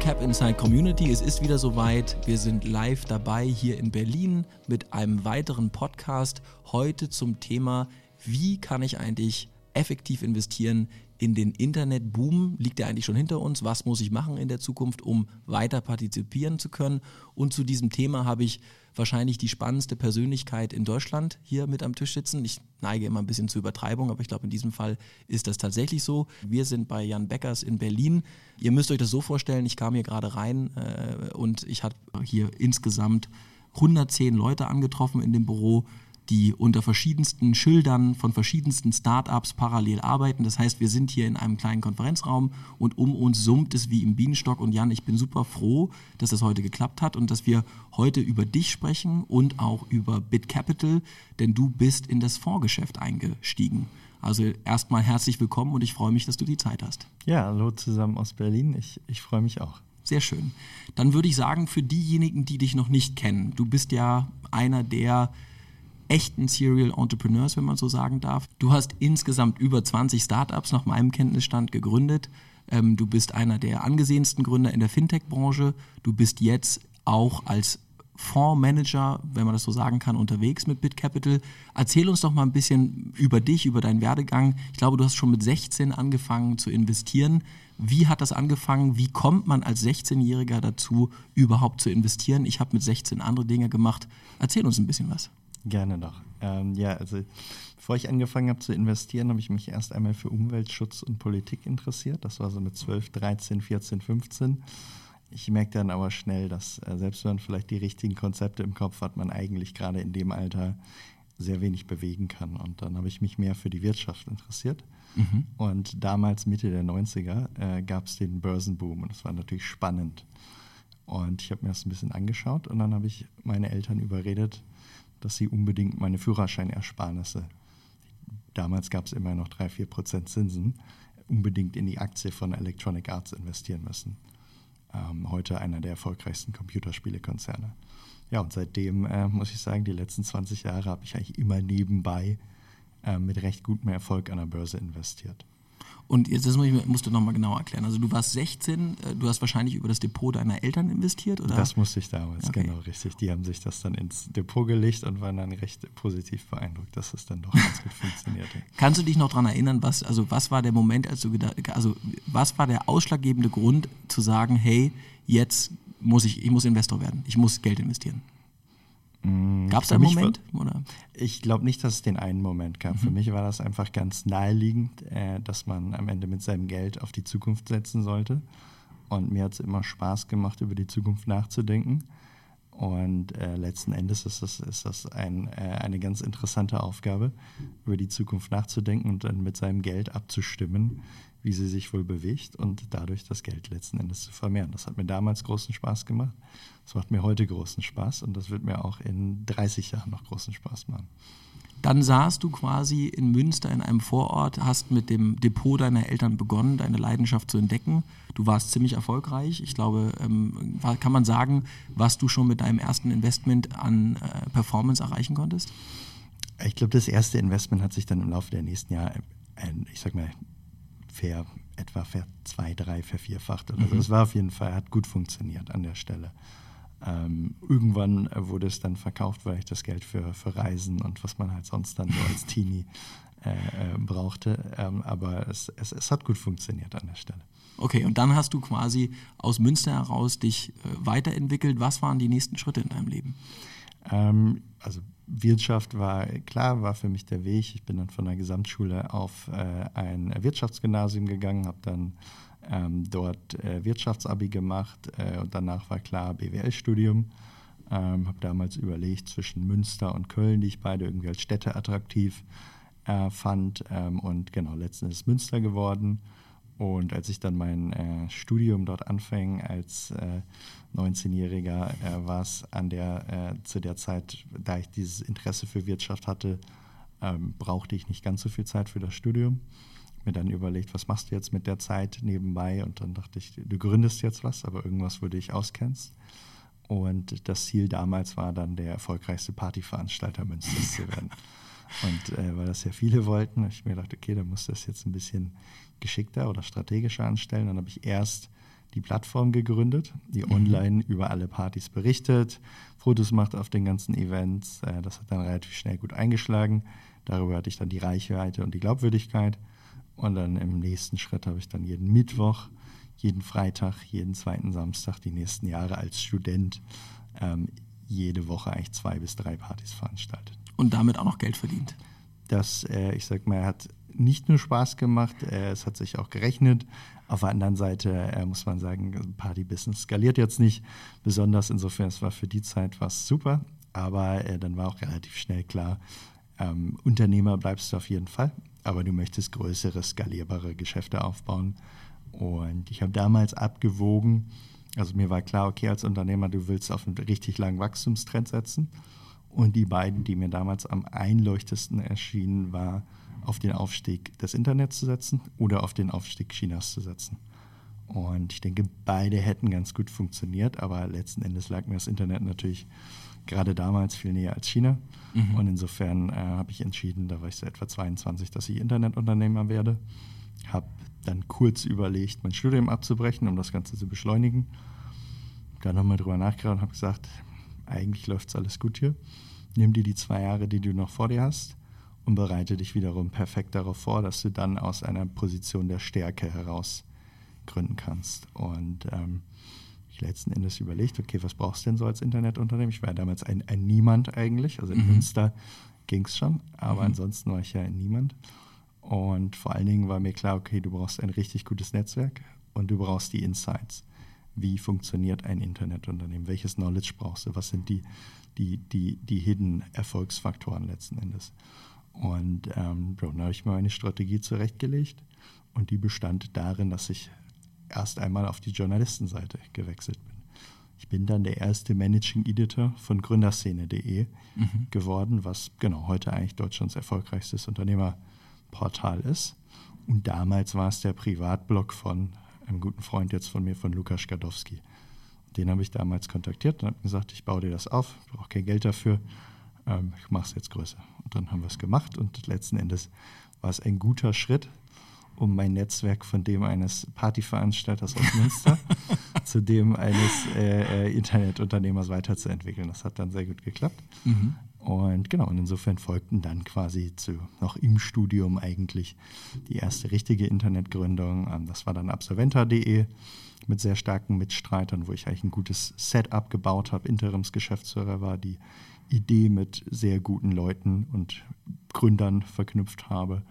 Cap Inside Community. Es ist wieder soweit. Wir sind live dabei hier in Berlin mit einem weiteren Podcast. Heute zum Thema, wie kann ich eigentlich effektiv investieren in den Internetboom? Liegt der eigentlich schon hinter uns? Was muss ich machen in der Zukunft, um weiter partizipieren zu können? Und zu diesem Thema habe ich wahrscheinlich die spannendste Persönlichkeit in Deutschland hier mit am Tisch sitzen. Ich neige immer ein bisschen zur Übertreibung, aber ich glaube, in diesem Fall ist das tatsächlich so. Wir sind bei Jan Beckers in Berlin. Ihr müsst euch das so vorstellen, ich kam hier gerade rein äh, und ich habe hier insgesamt 110 Leute angetroffen in dem Büro die unter verschiedensten Schildern von verschiedensten Startups parallel arbeiten. Das heißt, wir sind hier in einem kleinen Konferenzraum und um uns summt es wie im Bienenstock. Und Jan, ich bin super froh, dass das heute geklappt hat und dass wir heute über dich sprechen und auch über BitCapital, denn du bist in das Fondsgeschäft eingestiegen. Also erstmal herzlich willkommen und ich freue mich, dass du die Zeit hast. Ja, hallo zusammen aus Berlin. Ich, ich freue mich auch. Sehr schön. Dann würde ich sagen, für diejenigen, die dich noch nicht kennen, du bist ja einer der echten Serial Entrepreneurs, wenn man so sagen darf. Du hast insgesamt über 20 Startups nach meinem Kenntnisstand gegründet. Ähm, du bist einer der angesehensten Gründer in der Fintech-Branche. Du bist jetzt auch als Fondsmanager, wenn man das so sagen kann, unterwegs mit BitCapital. Erzähl uns doch mal ein bisschen über dich, über deinen Werdegang. Ich glaube, du hast schon mit 16 angefangen zu investieren. Wie hat das angefangen? Wie kommt man als 16-Jähriger dazu, überhaupt zu investieren? Ich habe mit 16 andere Dinge gemacht. Erzähl uns ein bisschen was. Gerne doch. Ähm, ja, also bevor ich angefangen habe zu investieren, habe ich mich erst einmal für Umweltschutz und Politik interessiert. Das war so mit 12, 13, 14, 15. Ich merkte dann aber schnell, dass äh, selbst wenn man vielleicht die richtigen Konzepte im Kopf hat, man eigentlich gerade in dem Alter sehr wenig bewegen kann. Und dann habe ich mich mehr für die Wirtschaft interessiert. Mhm. Und damals, Mitte der 90er, äh, gab es den Börsenboom. Und das war natürlich spannend. Und ich habe mir das ein bisschen angeschaut und dann habe ich meine Eltern überredet, dass sie unbedingt meine Führerscheinersparnisse, damals gab es immer noch 3, 4 Prozent Zinsen, unbedingt in die Aktie von Electronic Arts investieren müssen. Ähm, heute einer der erfolgreichsten Computerspielekonzerne. Ja, und seitdem äh, muss ich sagen, die letzten 20 Jahre habe ich eigentlich immer nebenbei äh, mit recht gutem Erfolg an der Börse investiert. Und jetzt das musst du nochmal genau erklären. Also du warst 16, äh, du hast wahrscheinlich über das Depot deiner Eltern investiert, oder? Das musste ich damals, okay. genau, richtig. Die haben sich das dann ins Depot gelegt und waren dann recht positiv beeindruckt, dass es dann doch ganz gut funktionierte. Kannst du dich noch daran erinnern, was, also was war der Moment, als du gedacht, also was war der ausschlaggebende Grund zu sagen, hey, jetzt muss ich, ich muss Investor werden, ich muss Geld investieren? Mm, gab es einen Moment? Oder? Ich glaube nicht, dass es den einen Moment gab. Mhm. Für mich war das einfach ganz naheliegend, äh, dass man am Ende mit seinem Geld auf die Zukunft setzen sollte. Und mir hat es immer Spaß gemacht, über die Zukunft nachzudenken. Und äh, letzten Endes ist das, ist das ein, äh, eine ganz interessante Aufgabe, über die Zukunft nachzudenken und dann mit seinem Geld abzustimmen, wie sie sich wohl bewegt und dadurch das Geld letzten Endes zu vermehren. Das hat mir damals großen Spaß gemacht. Das macht mir heute großen Spaß und das wird mir auch in 30 Jahren noch großen Spaß machen. Dann saßt du quasi in Münster in einem Vorort, hast mit dem Depot deiner Eltern begonnen, deine Leidenschaft zu entdecken. Du warst ziemlich erfolgreich. Ich glaube, ähm, kann man sagen, was du schon mit deinem ersten Investment an äh, Performance erreichen konntest? Ich glaube, das erste Investment hat sich dann im Laufe der nächsten Jahre, äh, ich sag mal, ver, etwa ver zwei, drei, vervierfacht. Also mhm. das war auf jeden Fall, hat gut funktioniert an der Stelle. Ähm, irgendwann wurde es dann verkauft, weil ich das Geld für, für Reisen und was man halt sonst dann so als Teenie äh, äh, brauchte. Ähm, aber es, es, es hat gut funktioniert an der Stelle. Okay, und dann hast du quasi aus Münster heraus dich äh, weiterentwickelt. Was waren die nächsten Schritte in deinem Leben? Ähm, also Wirtschaft war klar, war für mich der Weg. Ich bin dann von der Gesamtschule auf äh, ein Wirtschaftsgymnasium gegangen, habe dann ähm, dort äh, Wirtschaftsabi gemacht äh, und danach war klar BWL-Studium. Ähm, habe damals überlegt zwischen Münster und Köln, die ich beide irgendwie als Städte attraktiv äh, fand. Ähm, und genau, letztens ist Münster geworden. Und als ich dann mein äh, Studium dort anfing als äh, 19-Jähriger, äh, war es an der äh, zu der Zeit, da ich dieses Interesse für Wirtschaft hatte, ähm, brauchte ich nicht ganz so viel Zeit für das Studium. Mir dann überlegt, was machst du jetzt mit der Zeit nebenbei? Und dann dachte ich, du gründest jetzt was, aber irgendwas, wo du dich auskennst. Und das Ziel damals war dann, der erfolgreichste Partyveranstalter Münsters zu werden. Und äh, weil das ja viele wollten, habe ich mir gedacht, okay, dann muss das jetzt ein bisschen geschickter oder strategischer anstellen. Dann habe ich erst die Plattform gegründet, die mhm. online über alle Partys berichtet, Fotos macht auf den ganzen Events. Äh, das hat dann relativ schnell gut eingeschlagen. Darüber hatte ich dann die Reichweite und die Glaubwürdigkeit. Und dann im nächsten Schritt habe ich dann jeden Mittwoch, jeden Freitag, jeden zweiten Samstag die nächsten Jahre als Student ähm, jede Woche eigentlich zwei bis drei Partys veranstaltet. Und damit auch noch Geld verdient. Das, äh, ich sag mal, hat nicht nur Spaß gemacht, äh, es hat sich auch gerechnet. Auf der anderen Seite äh, muss man sagen, Party-Business skaliert jetzt nicht besonders. Insofern, es war für die Zeit was super. Aber äh, dann war auch relativ schnell klar, ähm, Unternehmer bleibst du auf jeden Fall, aber du möchtest größere, skalierbare Geschäfte aufbauen. Und ich habe damals abgewogen, also mir war klar, okay, als Unternehmer, du willst auf einen richtig langen Wachstumstrend setzen. Und die beiden, die mir damals am einleuchtesten erschienen, war auf den Aufstieg des Internets zu setzen oder auf den Aufstieg Chinas zu setzen. Und ich denke, beide hätten ganz gut funktioniert, aber letzten Endes lag mir das Internet natürlich gerade damals viel näher als China. Mhm. Und insofern äh, habe ich entschieden, da war ich so etwa 22, dass ich Internetunternehmer werde. Habe dann kurz überlegt, mein Studium abzubrechen, um das Ganze zu beschleunigen. Dann nochmal drüber nachgedacht und habe gesagt, eigentlich läuft es alles gut hier. Nimm dir die zwei Jahre, die du noch vor dir hast und bereite dich wiederum perfekt darauf vor, dass du dann aus einer Position der Stärke heraus gründen kannst. Und ähm, ich letzten Endes überlegt, okay, was brauchst du denn so als Internetunternehmen? Ich war damals ein, ein Niemand eigentlich, also in mhm. Münster ging es schon, aber mhm. ansonsten war ich ja ein Niemand. Und vor allen Dingen war mir klar, okay, du brauchst ein richtig gutes Netzwerk und du brauchst die Insights. Wie funktioniert ein Internetunternehmen? Welches Knowledge brauchst du? Was sind die, die, die, die hidden Erfolgsfaktoren letzten Endes? Und ähm, dann habe ich mir eine Strategie zurechtgelegt und die bestand darin, dass ich erst einmal auf die Journalistenseite gewechselt bin. Ich bin dann der erste Managing Editor von Gründerszene.de mhm. geworden, was genau heute eigentlich Deutschlands erfolgreichstes Unternehmerportal ist. Und damals war es der Privatblog von einem guten Freund jetzt von mir, von Lukas Gadowski. Den habe ich damals kontaktiert und habe gesagt, ich baue dir das auf, brauche kein Geld dafür, ähm, ich mache es jetzt größer. Und dann haben wir es gemacht und letzten Endes war es ein guter Schritt, um mein Netzwerk von dem eines Partyveranstalters aus Münster zu dem eines äh, äh, Internetunternehmers weiterzuentwickeln. Das hat dann sehr gut geklappt. Mhm. Und genau, und insofern folgten dann quasi zu, noch im Studium eigentlich die erste richtige Internetgründung. Ähm, das war dann absolventa.de mit sehr starken Mitstreitern, wo ich eigentlich ein gutes Setup gebaut habe, Interimsgeschäftsführer war, die Idee mit sehr guten Leuten und Gründern verknüpft habe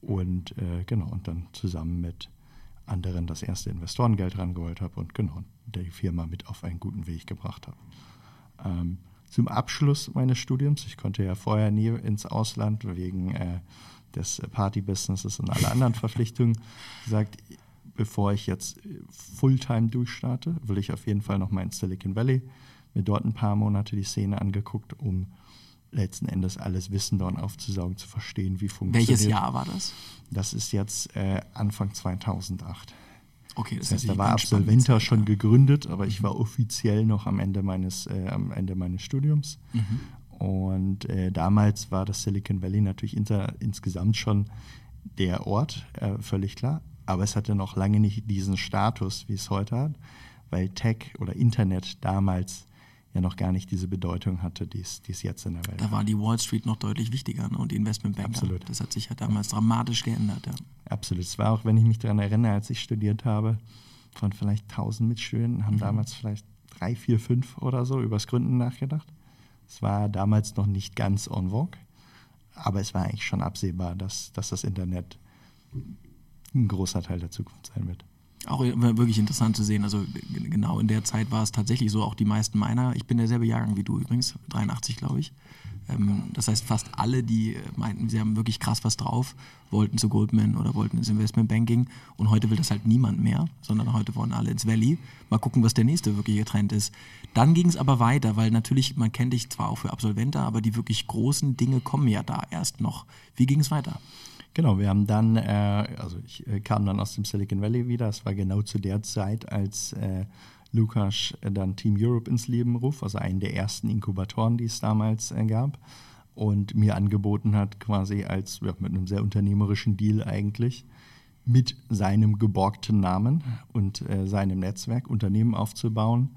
und äh, genau und dann zusammen mit anderen das erste Investorengeld rangeholt habe und genau die Firma mit auf einen guten Weg gebracht habe. Ähm, zum Abschluss meines Studiums, ich konnte ja vorher nie ins Ausland wegen äh, des Party-Businesses und aller anderen Verpflichtungen, gesagt, bevor ich jetzt Fulltime durchstarte, will ich auf jeden Fall noch mal ins Silicon Valley mir dort ein paar Monate die Szene angeguckt, um letzten Endes alles Wissen dort aufzusaugen, zu verstehen, wie funktioniert. Welches Jahr war das? Das ist jetzt äh, Anfang 2008. Okay, das, das heißt, da war Absolventa schon ja. gegründet, aber mhm. ich war offiziell noch am Ende meines, äh, am Ende meines Studiums. Mhm. Und äh, damals war das Silicon Valley natürlich inter, insgesamt schon der Ort, äh, völlig klar. Aber es hatte noch lange nicht diesen Status, wie es heute hat, weil Tech oder Internet damals ja noch gar nicht diese Bedeutung hatte, die es, jetzt in der Welt hat. Da war die Wall Street noch deutlich wichtiger ne? und die Investmentbanker. Absolut. Das hat sich ja damals dramatisch geändert. Ja. Absolut. Es war auch, wenn ich mich daran erinnere, als ich studiert habe, von vielleicht 1000 Mitstudenten haben mhm. damals vielleicht drei, vier, fünf oder so übers Gründen nachgedacht. Es war damals noch nicht ganz en vogue, aber es war eigentlich schon absehbar, dass, dass das Internet ein großer Teil der Zukunft sein wird. Auch wirklich interessant zu sehen. Also genau in der Zeit war es tatsächlich so, auch die meisten meiner, ich bin derselbe Jahrgang wie du übrigens, 83 glaube ich. Ähm, das heißt, fast alle, die meinten, sie haben wirklich krass was drauf, wollten zu Goldman oder wollten ins Investmentbanking. Und heute will das halt niemand mehr, sondern heute wollen alle ins Valley. Mal gucken, was der nächste wirkliche Trend ist. Dann ging es aber weiter, weil natürlich, man kennt dich zwar auch für Absolventer, aber die wirklich großen Dinge kommen ja da erst noch. Wie ging es weiter? Genau, wir haben dann, äh, also ich äh, kam dann aus dem Silicon Valley wieder. Es war genau zu der Zeit, als äh, Lukas dann Team Europe ins Leben ruft, also einen der ersten Inkubatoren, die es damals äh, gab. Und mir angeboten hat, quasi als ja, mit einem sehr unternehmerischen Deal eigentlich, mit seinem geborgten Namen und äh, seinem Netzwerk Unternehmen aufzubauen.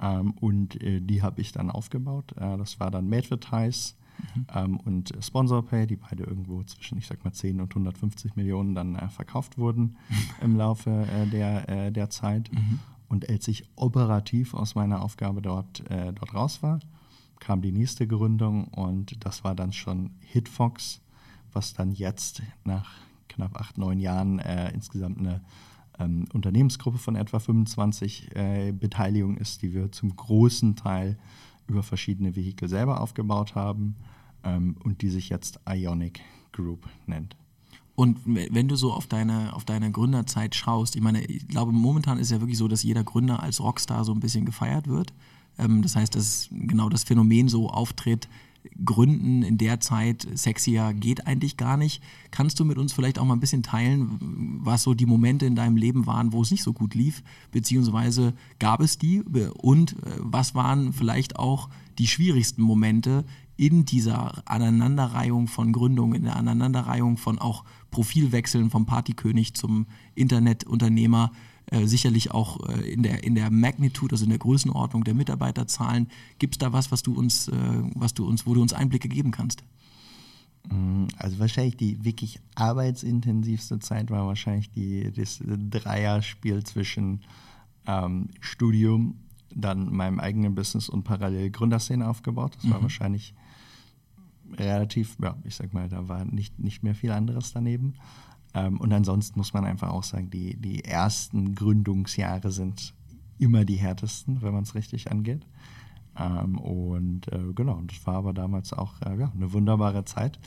Ähm, und äh, die habe ich dann aufgebaut. Äh, das war dann Madvertise mhm. ähm, und SponsorPay, die beide irgendwo zwischen, ich sag mal, 10 und 150 Millionen dann äh, verkauft wurden im Laufe äh, der, äh, der Zeit. Mhm. Und als ich operativ aus meiner Aufgabe dort, dort raus war, kam die nächste Gründung und das war dann schon Hitfox, was dann jetzt nach knapp acht, neun Jahren äh, insgesamt eine ähm, Unternehmensgruppe von etwa 25 äh, Beteiligungen ist, die wir zum großen Teil über verschiedene Vehikel selber aufgebaut haben ähm, und die sich jetzt Ionic Group nennt. Und wenn du so auf deine, auf deine Gründerzeit schaust, ich meine, ich glaube, momentan ist ja wirklich so, dass jeder Gründer als Rockstar so ein bisschen gefeiert wird. Ähm, das heißt, dass genau das Phänomen so auftritt, Gründen in der Zeit sexier geht eigentlich gar nicht. Kannst du mit uns vielleicht auch mal ein bisschen teilen, was so die Momente in deinem Leben waren, wo es nicht so gut lief, beziehungsweise gab es die und äh, was waren vielleicht auch die schwierigsten Momente in dieser Aneinanderreihung von Gründungen, in der Aneinanderreihung von auch Profilwechseln vom Partykönig zum Internetunternehmer? Äh, sicherlich auch äh, in, der, in der Magnitude, also in der Größenordnung der Mitarbeiterzahlen. Gibt es da was, was du uns, äh, was du uns, wo du uns Einblicke geben kannst? Mm, also wahrscheinlich die wirklich arbeitsintensivste Zeit war wahrscheinlich die, das Dreierspiel zwischen ähm, Studium, dann meinem eigenen Business und parallel Gründerszene aufgebaut. Das war mhm. wahrscheinlich relativ, ja, ich sag mal, da war nicht, nicht mehr viel anderes daneben. Ähm, und ansonsten muss man einfach auch sagen, die, die ersten Gründungsjahre sind immer die härtesten, wenn man es richtig angeht. Ähm, und äh, genau, das war aber damals auch äh, ja, eine wunderbare Zeit.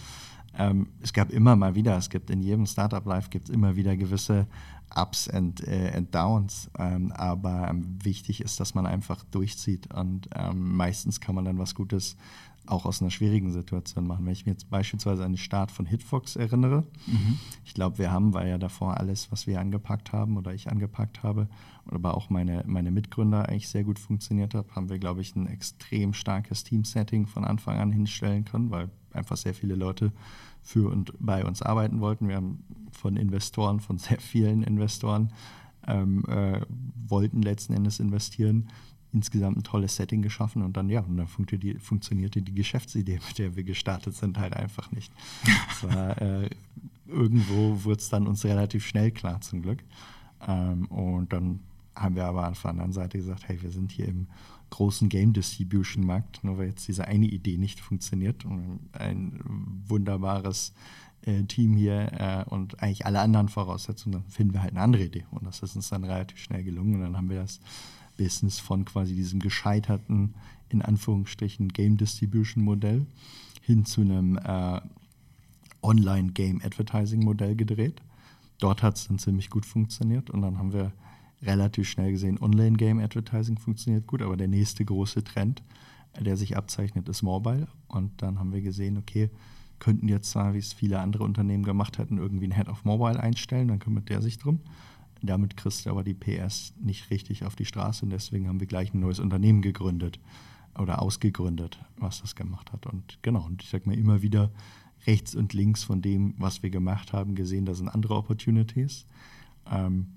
Ähm, es gab immer mal wieder, es gibt in jedem Startup-Life gibt es immer wieder gewisse Ups and, äh, and Downs. Aber wichtig ist, dass man einfach durchzieht und meistens kann man dann was Gutes auch aus einer schwierigen Situation machen. Wenn ich mir jetzt beispielsweise an den Start von Hitfox erinnere, mhm. ich glaube, wir haben, weil ja davor alles, was wir angepackt haben oder ich angepackt habe, aber auch meine, meine Mitgründer eigentlich sehr gut funktioniert hat, haben wir, glaube ich, ein extrem starkes Team-Setting von Anfang an hinstellen können, weil einfach sehr viele Leute für und bei uns arbeiten wollten. Wir haben von Investoren, von sehr vielen Investoren, ähm, äh, wollten letzten Endes investieren insgesamt ein tolles Setting geschaffen und dann, ja, und dann funktionierte die, funktionierte die Geschäftsidee, mit der wir gestartet sind, halt einfach nicht. War, äh, irgendwo wurde es dann uns relativ schnell klar, zum Glück. Ähm, und dann haben wir aber auf der anderen Seite gesagt, hey, wir sind hier im großen Game Distribution Markt, nur weil jetzt diese eine Idee nicht funktioniert und ein wunderbares äh, Team hier äh, und eigentlich alle anderen Voraussetzungen, dann finden wir halt eine andere Idee. Und das ist uns dann relativ schnell gelungen und dann haben wir das Business von quasi diesem gescheiterten, in Anführungsstrichen, Game Distribution Modell hin zu einem äh, Online Game Advertising Modell gedreht. Dort hat es dann ziemlich gut funktioniert und dann haben wir relativ schnell gesehen, Online Game Advertising funktioniert gut, aber der nächste große Trend, der sich abzeichnet, ist Mobile. Und dann haben wir gesehen, okay, könnten jetzt zwar, wie es viele andere Unternehmen gemacht hätten, irgendwie einen Head of Mobile einstellen, dann kümmert der sich drum. Damit kriegst du aber die PS nicht richtig auf die Straße und deswegen haben wir gleich ein neues Unternehmen gegründet oder ausgegründet, was das gemacht hat. Und genau, und ich sage mal immer wieder rechts und links von dem, was wir gemacht haben, gesehen, da sind andere Opportunities. Ähm,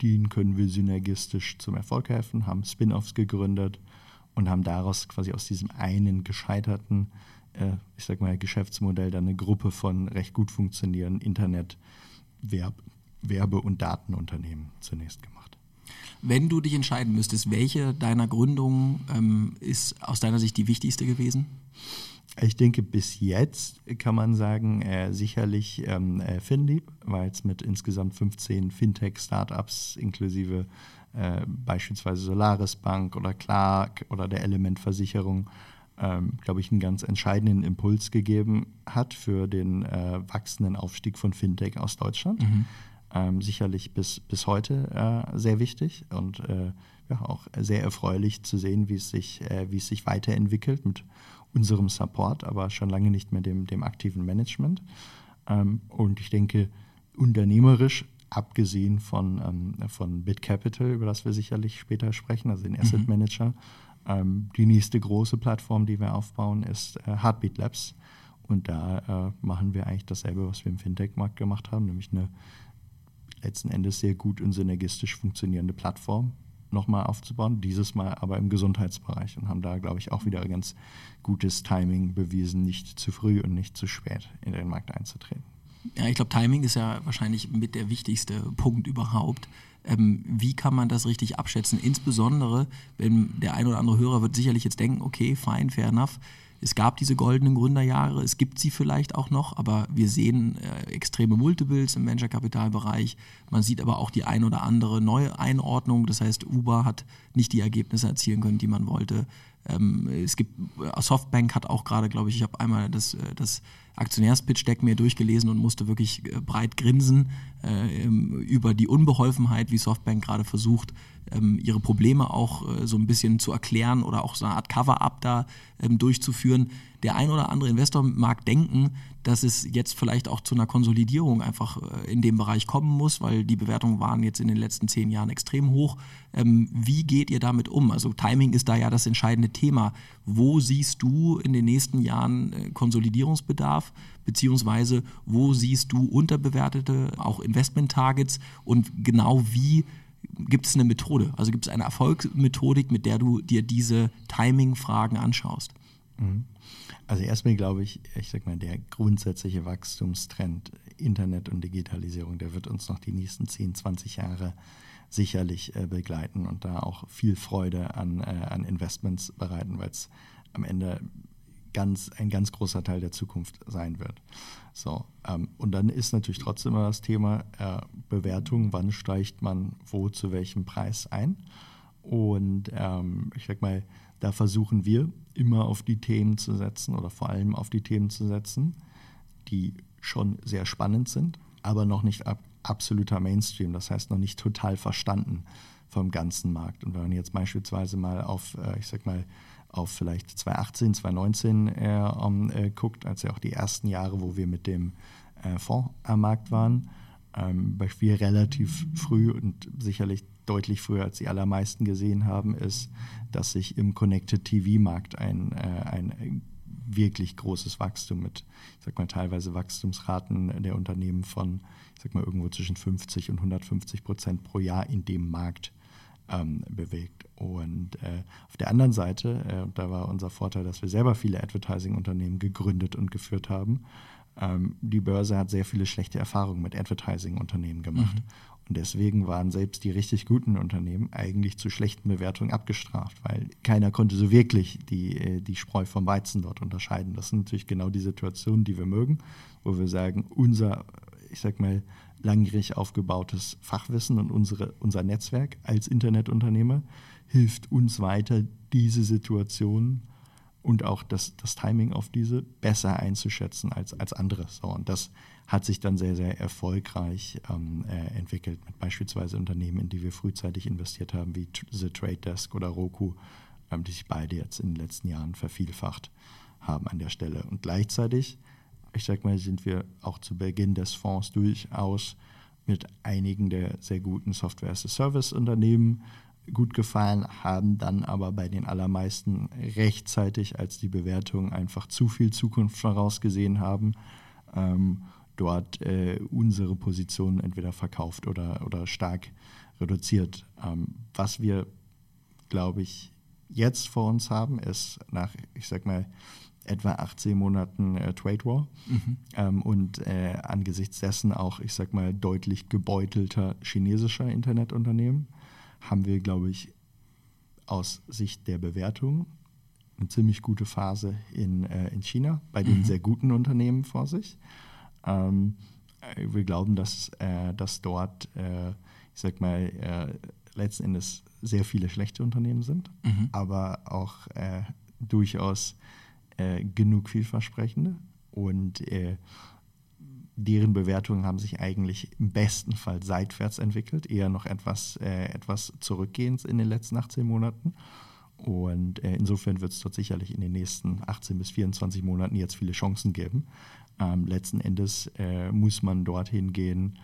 denen können wir synergistisch zum Erfolg helfen, haben Spin-offs gegründet und haben daraus quasi aus diesem einen gescheiterten, äh, ich sag mal, Geschäftsmodell dann eine Gruppe von recht gut funktionierenden Internetwerb Werbe- und Datenunternehmen zunächst gemacht. Wenn du dich entscheiden müsstest, welche deiner Gründungen ähm, ist aus deiner Sicht die wichtigste gewesen? Ich denke, bis jetzt kann man sagen, äh, sicherlich ähm, äh, FinLeap, weil es mit insgesamt 15 Fintech-Startups inklusive äh, beispielsweise Solaris Bank oder Clark oder der Element Versicherung, ähm, glaube ich, einen ganz entscheidenden Impuls gegeben hat für den äh, wachsenden Aufstieg von Fintech aus Deutschland. Mhm ähm, sicherlich bis, bis heute äh, sehr wichtig und äh, ja, auch sehr erfreulich zu sehen, wie es sich, äh, wie es sich weiterentwickelt mit unserem Support, aber schon lange nicht mehr dem, dem aktiven Management. Ähm, und ich denke, unternehmerisch, abgesehen von, ähm, von BitCapital, über das wir sicherlich später sprechen, also den Asset mhm. Manager, ähm, die nächste große Plattform, die wir aufbauen, ist äh, Heartbeat Labs. Und da äh, machen wir eigentlich dasselbe, was wir im Fintech-Markt gemacht haben, nämlich eine letzten Endes sehr gut und synergistisch funktionierende Plattform nochmal aufzubauen, dieses Mal aber im Gesundheitsbereich und haben da, glaube ich, auch wieder ganz gutes Timing bewiesen, nicht zu früh und nicht zu spät in den Markt einzutreten. Ja, ich glaube, Timing ist ja wahrscheinlich mit der wichtigste Punkt überhaupt. Ähm, wie kann man das richtig abschätzen? Insbesondere, wenn der ein oder andere Hörer wird sicherlich jetzt denken, okay, fine, fair enough es gab diese goldenen Gründerjahre, es gibt sie vielleicht auch noch, aber wir sehen äh, extreme Multiples im Venture-Kapitalbereich. Man sieht aber auch die ein oder andere neue Einordnung. Das heißt, Uber hat nicht die Ergebnisse erzielen können, die man wollte. Ähm, es gibt, äh, Softbank hat auch gerade, glaube ich, ich habe einmal das, äh, das Aktionärspitch-Deck mir durchgelesen und musste wirklich äh, breit grinsen äh, über die Unbeholfenheit, wie Softbank gerade versucht, ähm, ihre Probleme auch äh, so ein bisschen zu erklären oder auch so eine Art Cover-up da ähm, durchzuführen. Der ein oder andere Investor mag denken, dass es jetzt vielleicht auch zu einer Konsolidierung einfach äh, in dem Bereich kommen muss, weil die Bewertungen waren jetzt in den letzten zehn Jahren extrem hoch. Ähm, wie geht ihr damit um? Also Timing ist da ja das entscheidende Thema. Wo siehst du in den nächsten Jahren äh, Konsolidierungsbedarf? Beziehungsweise wo siehst du unterbewertete, auch Investment-Targets und genau wie gibt es eine Methode? Also gibt es eine Erfolgsmethodik, mit der du dir diese Timing-Fragen anschaust? Mhm. Also erstmal glaube ich, ich sag mal, der grundsätzliche Wachstumstrend Internet und Digitalisierung, der wird uns noch die nächsten 10, 20 Jahre sicherlich äh, begleiten und da auch viel Freude an, äh, an Investments bereiten, weil es am Ende ganz, ein ganz großer Teil der Zukunft sein wird. So, ähm, und dann ist natürlich trotzdem immer das Thema äh, Bewertung, wann steigt man wo zu welchem Preis ein. Und ähm, ich sag mal, da versuchen wir immer auf die Themen zu setzen oder vor allem auf die Themen zu setzen, die schon sehr spannend sind, aber noch nicht ab, absoluter Mainstream, das heißt noch nicht total verstanden vom ganzen Markt. Und wenn man jetzt beispielsweise mal auf, äh, ich sag mal, auf vielleicht 2018, 2019 äh, äh, guckt, als ja auch die ersten Jahre, wo wir mit dem äh, Fonds am Markt waren, ähm, wir relativ früh und sicherlich deutlich früher als die allermeisten gesehen haben, ist, dass sich im Connected TV-Markt ein, äh, ein wirklich großes Wachstum mit, ich sag mal, teilweise Wachstumsraten der Unternehmen von, ich sag mal, irgendwo zwischen 50 und 150 Prozent pro Jahr in dem Markt ähm, bewegt. Und äh, auf der anderen Seite, äh, da war unser Vorteil, dass wir selber viele Advertising-Unternehmen gegründet und geführt haben. Ähm, die Börse hat sehr viele schlechte Erfahrungen mit Advertising-Unternehmen gemacht. Mhm. Und deswegen waren selbst die richtig guten Unternehmen eigentlich zu schlechten Bewertungen abgestraft, weil keiner konnte so wirklich die, äh, die Spreu vom Weizen dort unterscheiden. Das sind natürlich genau die Situationen, die wir mögen, wo wir sagen, unser, ich sag mal, langjährig aufgebautes Fachwissen und unsere, unser Netzwerk als Internetunternehmer hilft uns weiter, diese Situation und auch das, das Timing auf diese besser einzuschätzen als, als andere. So, und das hat sich dann sehr, sehr erfolgreich ähm, äh, entwickelt mit beispielsweise Unternehmen, in die wir frühzeitig investiert haben, wie The Trade Desk oder Roku, ähm, die sich beide jetzt in den letzten Jahren vervielfacht haben an der Stelle. Und gleichzeitig ich sag mal, sind wir auch zu Beginn des Fonds durchaus mit einigen der sehr guten Software-as-a-Service-Unternehmen gut gefallen, haben dann aber bei den allermeisten rechtzeitig, als die Bewertungen einfach zu viel Zukunft vorausgesehen haben, ähm, dort äh, unsere Position entweder verkauft oder, oder stark reduziert. Ähm, was wir, glaube ich, jetzt vor uns haben, ist nach, ich sag mal, etwa 18 Monaten äh, Trade War mhm. ähm, und äh, angesichts dessen auch, ich sag mal, deutlich gebeutelter chinesischer Internetunternehmen, haben wir, glaube ich, aus Sicht der Bewertung eine ziemlich gute Phase in, äh, in China bei den mhm. sehr guten Unternehmen vor sich. Ähm, äh, wir glauben, dass, äh, dass dort, äh, ich sag mal, letzten Endes sehr viele schlechte Unternehmen sind, mhm. aber auch durchaus äh, genug vielversprechende und äh, deren Bewertungen haben sich eigentlich im besten Fall seitwärts entwickelt, eher noch etwas, äh, etwas zurückgehend in den letzten 18 Monaten. Und äh, insofern wird es dort sicherlich in den nächsten 18 bis 24 Monaten jetzt viele Chancen geben. Ähm, letzten Endes äh, muss man dorthin gehen,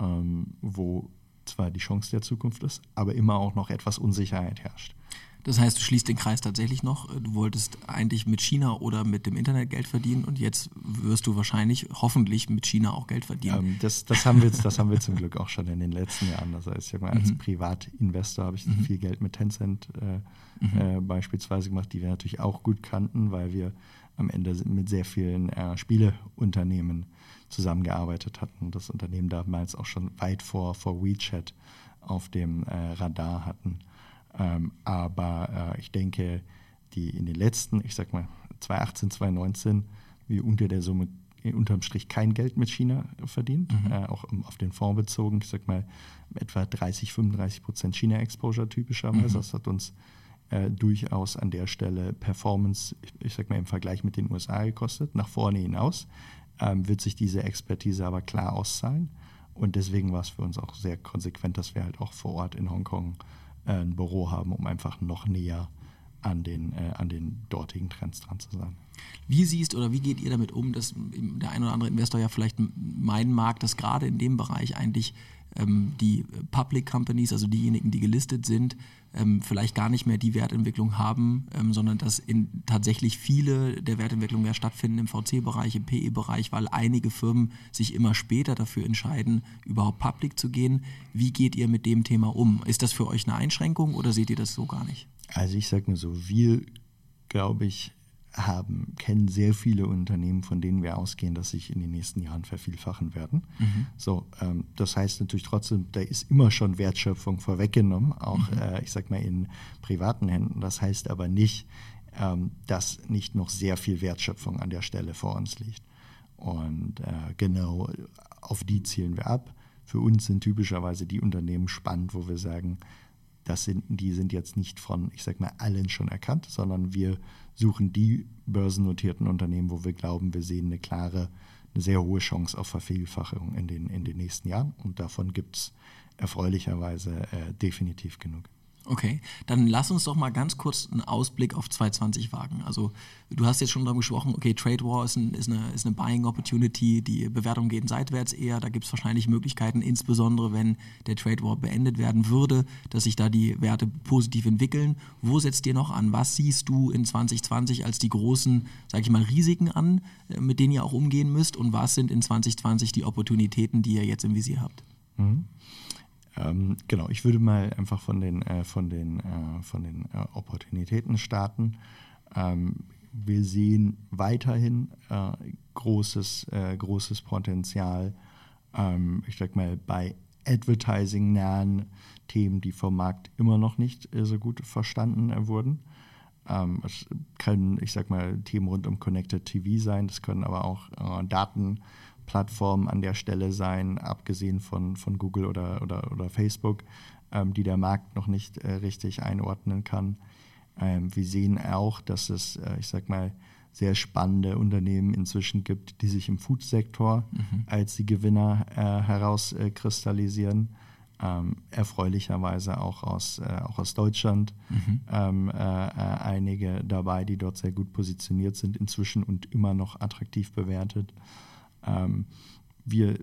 ähm, wo zwar die Chance der Zukunft ist, aber immer auch noch etwas Unsicherheit herrscht. Das heißt, du schließt den Kreis tatsächlich noch. Du wolltest eigentlich mit China oder mit dem Internet Geld verdienen und jetzt wirst du wahrscheinlich, hoffentlich mit China auch Geld verdienen. Ähm, das, das, haben wir, das haben wir zum Glück auch schon in den letzten Jahren. Das heißt, ich mal, als mhm. Privatinvestor habe ich mhm. viel Geld mit Tencent äh, mhm. äh, beispielsweise gemacht, die wir natürlich auch gut kannten, weil wir am Ende mit sehr vielen äh, Spieleunternehmen zusammengearbeitet hatten. Das Unternehmen damals auch schon weit vor, vor WeChat auf dem äh, Radar hatten. Ähm, aber äh, ich denke, die in den letzten, ich sag mal 2018, 2019, wir unter der Summe unterm Strich kein Geld mit China verdient, mhm. äh, auch um, auf den Fonds bezogen. Ich sag mal etwa 30, 35 Prozent China-Exposure typischerweise. Mhm. Das hat uns äh, durchaus an der Stelle Performance, ich, ich, sag mal im Vergleich mit den USA gekostet. Nach vorne hinaus ähm, wird sich diese Expertise aber klar auszahlen. Und deswegen war es für uns auch sehr konsequent, dass wir halt auch vor Ort in Hongkong äh, ein Büro haben, um einfach noch näher an den, äh, an den dortigen Trends dran zu sein. Wie siehst oder wie geht ihr damit um, dass der ein oder andere Investor ja vielleicht meinen mag, dass gerade in dem Bereich eigentlich die Public Companies, also diejenigen, die gelistet sind, ähm, vielleicht gar nicht mehr die Wertentwicklung haben, ähm, sondern dass in, tatsächlich viele der Wertentwicklungen ja stattfinden im VC-Bereich, im PE-Bereich, weil einige Firmen sich immer später dafür entscheiden, überhaupt public zu gehen. Wie geht ihr mit dem Thema um? Ist das für euch eine Einschränkung oder seht ihr das so gar nicht? Also ich sage mal so, wir, glaube ich, haben, kennen sehr viele Unternehmen, von denen wir ausgehen, dass sich in den nächsten Jahren vervielfachen werden. Mhm. So, ähm, das heißt natürlich trotzdem, da ist immer schon Wertschöpfung vorweggenommen, auch mhm. äh, ich sag mal in privaten Händen. Das heißt aber nicht, ähm, dass nicht noch sehr viel Wertschöpfung an der Stelle vor uns liegt. Und äh, genau auf die zielen wir ab. Für uns sind typischerweise die Unternehmen spannend, wo wir sagen, das sind, die sind jetzt nicht von, ich sag mal, allen schon erkannt, sondern wir suchen die börsennotierten Unternehmen, wo wir glauben, wir sehen eine klare, eine sehr hohe Chance auf Vervielfachung in den, in den nächsten Jahren. Und davon gibt es erfreulicherweise äh, definitiv genug. Okay, dann lass uns doch mal ganz kurz einen Ausblick auf 2020 wagen. Also du hast jetzt schon darüber gesprochen, okay, Trade War ist, ein, ist, eine, ist eine Buying Opportunity, die Bewertungen gehen seitwärts eher, da gibt es wahrscheinlich Möglichkeiten, insbesondere wenn der Trade War beendet werden würde, dass sich da die Werte positiv entwickeln. Wo setzt ihr noch an? Was siehst du in 2020 als die großen, sage ich mal, Risiken an, äh, mit denen ihr auch umgehen müsst und was sind in 2020 die Opportunitäten, die ihr jetzt im Visier habt? Mhm. Ähm, genau, ich würde mal einfach von den, äh, von den, äh, von den äh, Opportunitäten starten. Ähm, wir sehen weiterhin äh, großes, äh, großes Potenzial, ähm, ich sag mal, bei Advertising-nahen Themen, die vom Markt immer noch nicht äh, so gut verstanden wurden. Ähm, es können, ich sag mal, Themen rund um Connected TV sein, das können aber auch Daten Plattformen an der Stelle sein, abgesehen von, von Google oder, oder, oder Facebook, ähm, die der Markt noch nicht äh, richtig einordnen kann. Ähm, wir sehen auch, dass es, äh, ich sag mal, sehr spannende Unternehmen inzwischen gibt, die sich im Food-Sektor mhm. als die Gewinner äh, herauskristallisieren. Ähm, erfreulicherweise auch aus, äh, auch aus Deutschland mhm. ähm, äh, äh, einige dabei, die dort sehr gut positioniert sind, inzwischen und immer noch attraktiv bewertet. Ähm, wir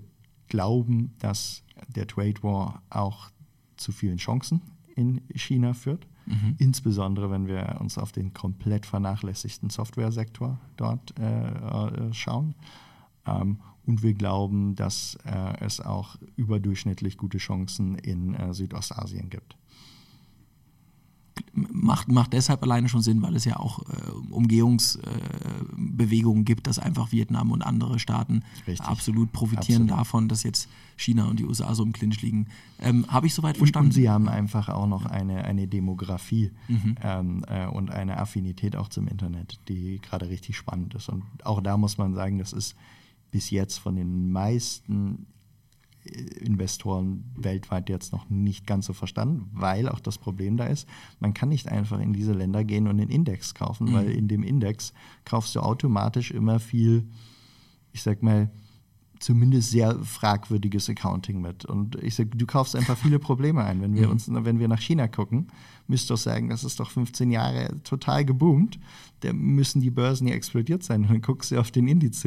glauben, dass der Trade War auch zu vielen Chancen in China führt. Mhm. Insbesondere wenn wir uns auf den komplett vernachlässigten Softwaresektor dort äh, äh, schauen. Ähm, und wir glauben, dass äh, es auch überdurchschnittlich gute Chancen in äh, Südostasien gibt macht, macht deshalb alleine schon Sinn, weil es ja auch äh, Umgehungsbewegungen äh, gibt, dass einfach Vietnam und andere Staaten Richtig. absolut profitieren absolut. davon, dass jetzt China und die USA so im Clinch liegen. Ähm, Habe ich soweit verstanden? Und, sie haben einfach auch noch eine, eine Demografie mhm. ähm, äh, und eine Affinität auch zum Internet, die gerade richtig spannend ist. Und auch da muss man sagen, das ist bis jetzt von den meisten Investoren weltweit jetzt noch nicht ganz so verstanden, weil auch das Problem da ist, man kann nicht einfach in diese Länder gehen und einen Index kaufen, mhm. weil in dem Index kaufst du automatisch immer viel, ich sag mal, zumindest sehr fragwürdiges Accounting mit. Und ich sag, du kaufst einfach viele Probleme ein. Wenn wir mhm. uns, wenn wir nach China gucken, müsst ihr sagen, das ist doch 15 Jahre total geboomt. Da müssen die Börsen ja explodiert sein. Und dann guckst du auf den Indiz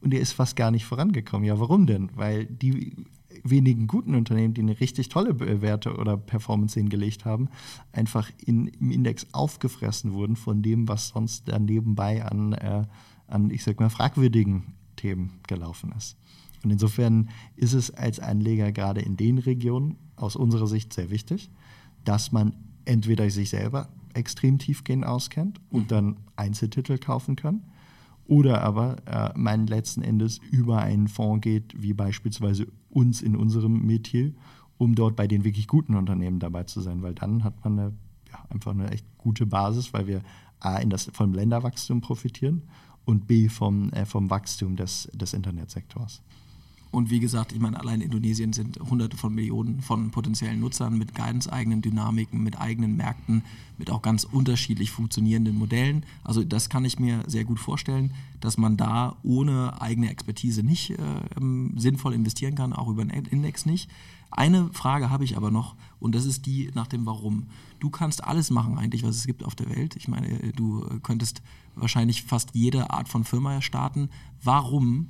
und der ist fast gar nicht vorangekommen. Ja, warum denn? Weil die wenigen guten Unternehmen, die eine richtig tolle Werte oder Performance hingelegt haben, einfach in, im Index aufgefressen wurden von dem, was sonst da nebenbei an, äh, an, ich sag mal, fragwürdigen Themen gelaufen ist. Und insofern ist es als Anleger gerade in den Regionen aus unserer Sicht sehr wichtig, dass man entweder sich selber extrem tiefgehend auskennt und mhm. dann Einzeltitel kaufen kann oder aber äh, man letzten Endes über einen Fonds geht, wie beispielsweise uns in unserem Metier, um dort bei den wirklich guten Unternehmen dabei zu sein, weil dann hat man eine, ja, einfach eine echt gute Basis, weil wir A, in das, vom Länderwachstum profitieren und B, vom, äh, vom Wachstum des, des Internetsektors. Und wie gesagt, ich meine, allein in Indonesien sind hunderte von Millionen von potenziellen Nutzern mit ganz eigenen Dynamiken, mit eigenen Märkten, mit auch ganz unterschiedlich funktionierenden Modellen. Also das kann ich mir sehr gut vorstellen, dass man da ohne eigene Expertise nicht äh, sinnvoll investieren kann, auch über einen Index nicht. Eine Frage habe ich aber noch und das ist die nach dem Warum. Du kannst alles machen eigentlich, was es gibt auf der Welt. Ich meine, du könntest wahrscheinlich fast jede Art von Firma starten. Warum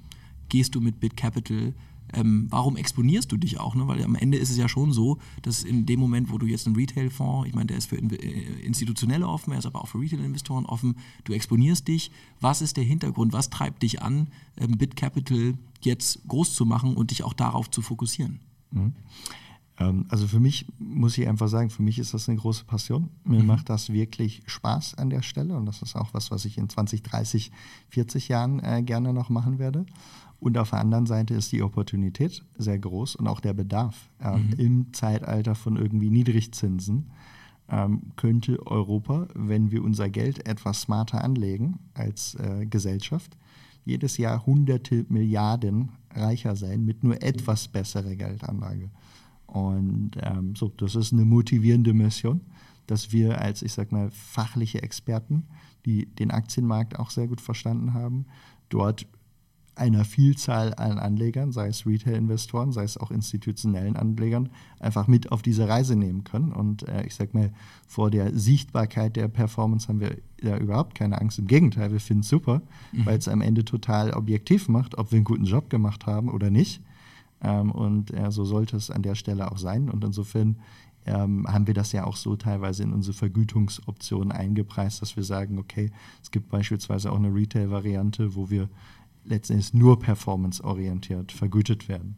gehst du mit BitCapital? Ähm, warum exponierst du dich auch? Ne? Weil am Ende ist es ja schon so, dass in dem Moment, wo du jetzt einen Retail-Fonds, ich meine, der ist für äh, Institutionelle offen, er ist aber auch für Retail-Investoren offen, du exponierst dich. Was ist der Hintergrund? Was treibt dich an, ähm, BitCapital jetzt groß zu machen und dich auch darauf zu fokussieren? Mhm. Ähm, also für mich muss ich einfach sagen, für mich ist das eine große Passion. Mir mhm. macht das wirklich Spaß an der Stelle und das ist auch was, was ich in 20, 30, 40 Jahren äh, gerne noch machen werde. Und auf der anderen Seite ist die Opportunität sehr groß und auch der Bedarf. Mhm. Im Zeitalter von irgendwie Niedrigzinsen ähm, könnte Europa, wenn wir unser Geld etwas smarter anlegen als äh, Gesellschaft, jedes Jahr hunderte Milliarden reicher sein mit nur etwas besserer Geldanlage. Und ähm, so, das ist eine motivierende Mission, dass wir als, ich sag mal, fachliche Experten, die den Aktienmarkt auch sehr gut verstanden haben, dort einer Vielzahl an Anlegern, sei es Retail-Investoren, sei es auch institutionellen Anlegern, einfach mit auf diese Reise nehmen können. Und äh, ich sage mal, vor der Sichtbarkeit der Performance haben wir ja überhaupt keine Angst. Im Gegenteil, wir finden es super, mhm. weil es am Ende total objektiv macht, ob wir einen guten Job gemacht haben oder nicht. Ähm, und äh, so sollte es an der Stelle auch sein. Und insofern ähm, haben wir das ja auch so teilweise in unsere Vergütungsoptionen eingepreist, dass wir sagen, okay, es gibt beispielsweise auch eine Retail-Variante, wo wir letztendlich nur performanceorientiert vergütet werden.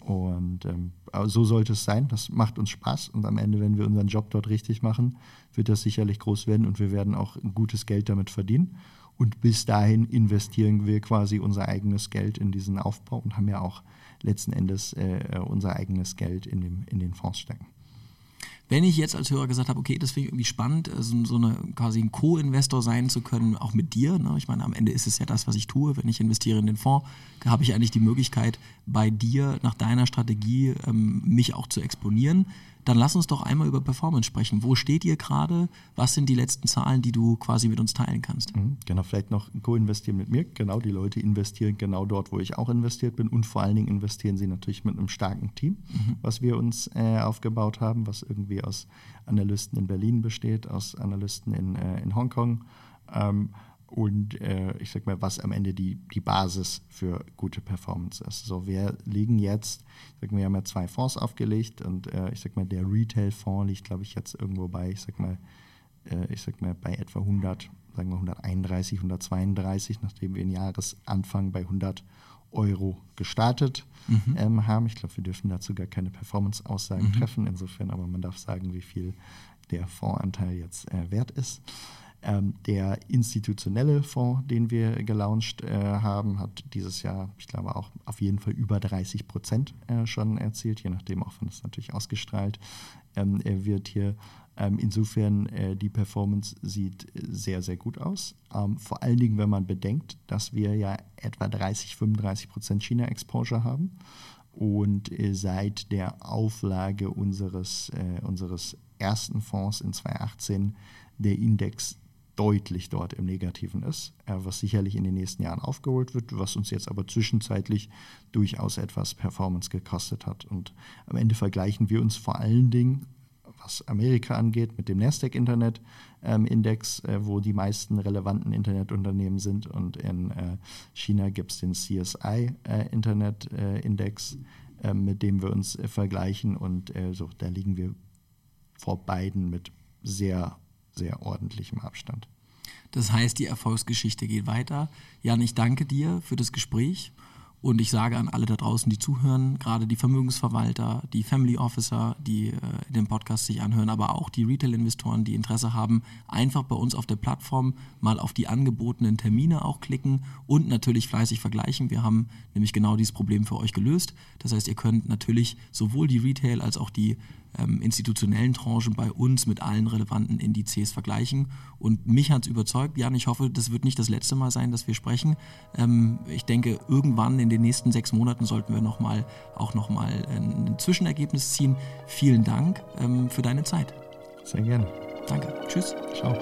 Und ähm, so sollte es sein. Das macht uns Spaß. Und am Ende, wenn wir unseren Job dort richtig machen, wird das sicherlich groß werden und wir werden auch gutes Geld damit verdienen. Und bis dahin investieren wir quasi unser eigenes Geld in diesen Aufbau und haben ja auch letzten Endes äh, unser eigenes Geld in, dem, in den Fonds stecken. Wenn ich jetzt als Hörer gesagt habe, okay, das finde ich irgendwie spannend, so, so eine quasi ein Co-Investor sein zu können, auch mit dir. Ne? Ich meine, am Ende ist es ja das, was ich tue. Wenn ich investiere in den Fonds, habe ich eigentlich die Möglichkeit, bei dir nach deiner Strategie ähm, mich auch zu exponieren dann lass uns doch einmal über Performance sprechen. Wo steht ihr gerade? Was sind die letzten Zahlen, die du quasi mit uns teilen kannst? Mhm, genau, vielleicht noch co-investieren mit mir. Genau, die Leute investieren genau dort, wo ich auch investiert bin. Und vor allen Dingen investieren sie natürlich mit einem starken Team, mhm. was wir uns äh, aufgebaut haben, was irgendwie aus Analysten in Berlin besteht, aus Analysten in, äh, in Hongkong. Ähm, und äh, ich sag mal, was am Ende die, die Basis für gute Performance ist. So, wir liegen jetzt, ich sag mal, wir haben ja zwei Fonds aufgelegt und äh, ich sag mal, der Retail-Fonds liegt, glaube ich, jetzt irgendwo bei, ich sag mal, äh, ich sag mal, bei etwa 100, sagen wir 131, 132, nachdem wir in Jahresanfang bei 100 Euro gestartet mhm. ähm, haben. Ich glaube, wir dürfen dazu gar keine Performance-Aussagen mhm. treffen, insofern, aber man darf sagen, wie viel der Fondsanteil jetzt äh, wert ist. Ähm, der institutionelle Fonds, den wir gelauncht äh, haben, hat dieses Jahr, ich glaube, auch auf jeden Fall über 30 Prozent äh, schon erzielt, je nachdem auch, wann es natürlich ausgestrahlt ähm, wird hier. Ähm, insofern, äh, die Performance sieht sehr, sehr gut aus. Ähm, vor allen Dingen, wenn man bedenkt, dass wir ja etwa 30, 35 Prozent China-Exposure haben und äh, seit der Auflage unseres, äh, unseres ersten Fonds in 2018 der Index deutlich dort im Negativen ist, äh, was sicherlich in den nächsten Jahren aufgeholt wird, was uns jetzt aber zwischenzeitlich durchaus etwas Performance gekostet hat. Und am Ende vergleichen wir uns vor allen Dingen, was Amerika angeht, mit dem Nasdaq Internet ähm, Index, äh, wo die meisten relevanten Internetunternehmen sind. Und in äh, China gibt es den CSI Internet Index äh, mit dem wir uns äh, vergleichen. Und äh, so, da liegen wir vor beiden mit sehr, sehr ordentlichem Abstand. Das heißt, die Erfolgsgeschichte geht weiter. Jan, ich danke dir für das Gespräch. Und ich sage an alle da draußen, die zuhören, gerade die Vermögensverwalter, die Family Officer, die äh, den Podcast sich anhören, aber auch die Retail-Investoren, die Interesse haben, einfach bei uns auf der Plattform mal auf die angebotenen Termine auch klicken und natürlich fleißig vergleichen. Wir haben nämlich genau dieses Problem für euch gelöst. Das heißt, ihr könnt natürlich sowohl die Retail als auch die ähm, institutionellen Tranchen bei uns mit allen relevanten Indizes vergleichen. Und mich hat es überzeugt, Jan, ich hoffe, das wird nicht das letzte Mal sein, dass wir sprechen. Ähm, ich denke, irgendwann in den nächsten sechs Monaten sollten wir noch mal, auch nochmal ein Zwischenergebnis ziehen. Vielen Dank ähm, für deine Zeit. Sehr gerne. Danke. Tschüss. Ciao.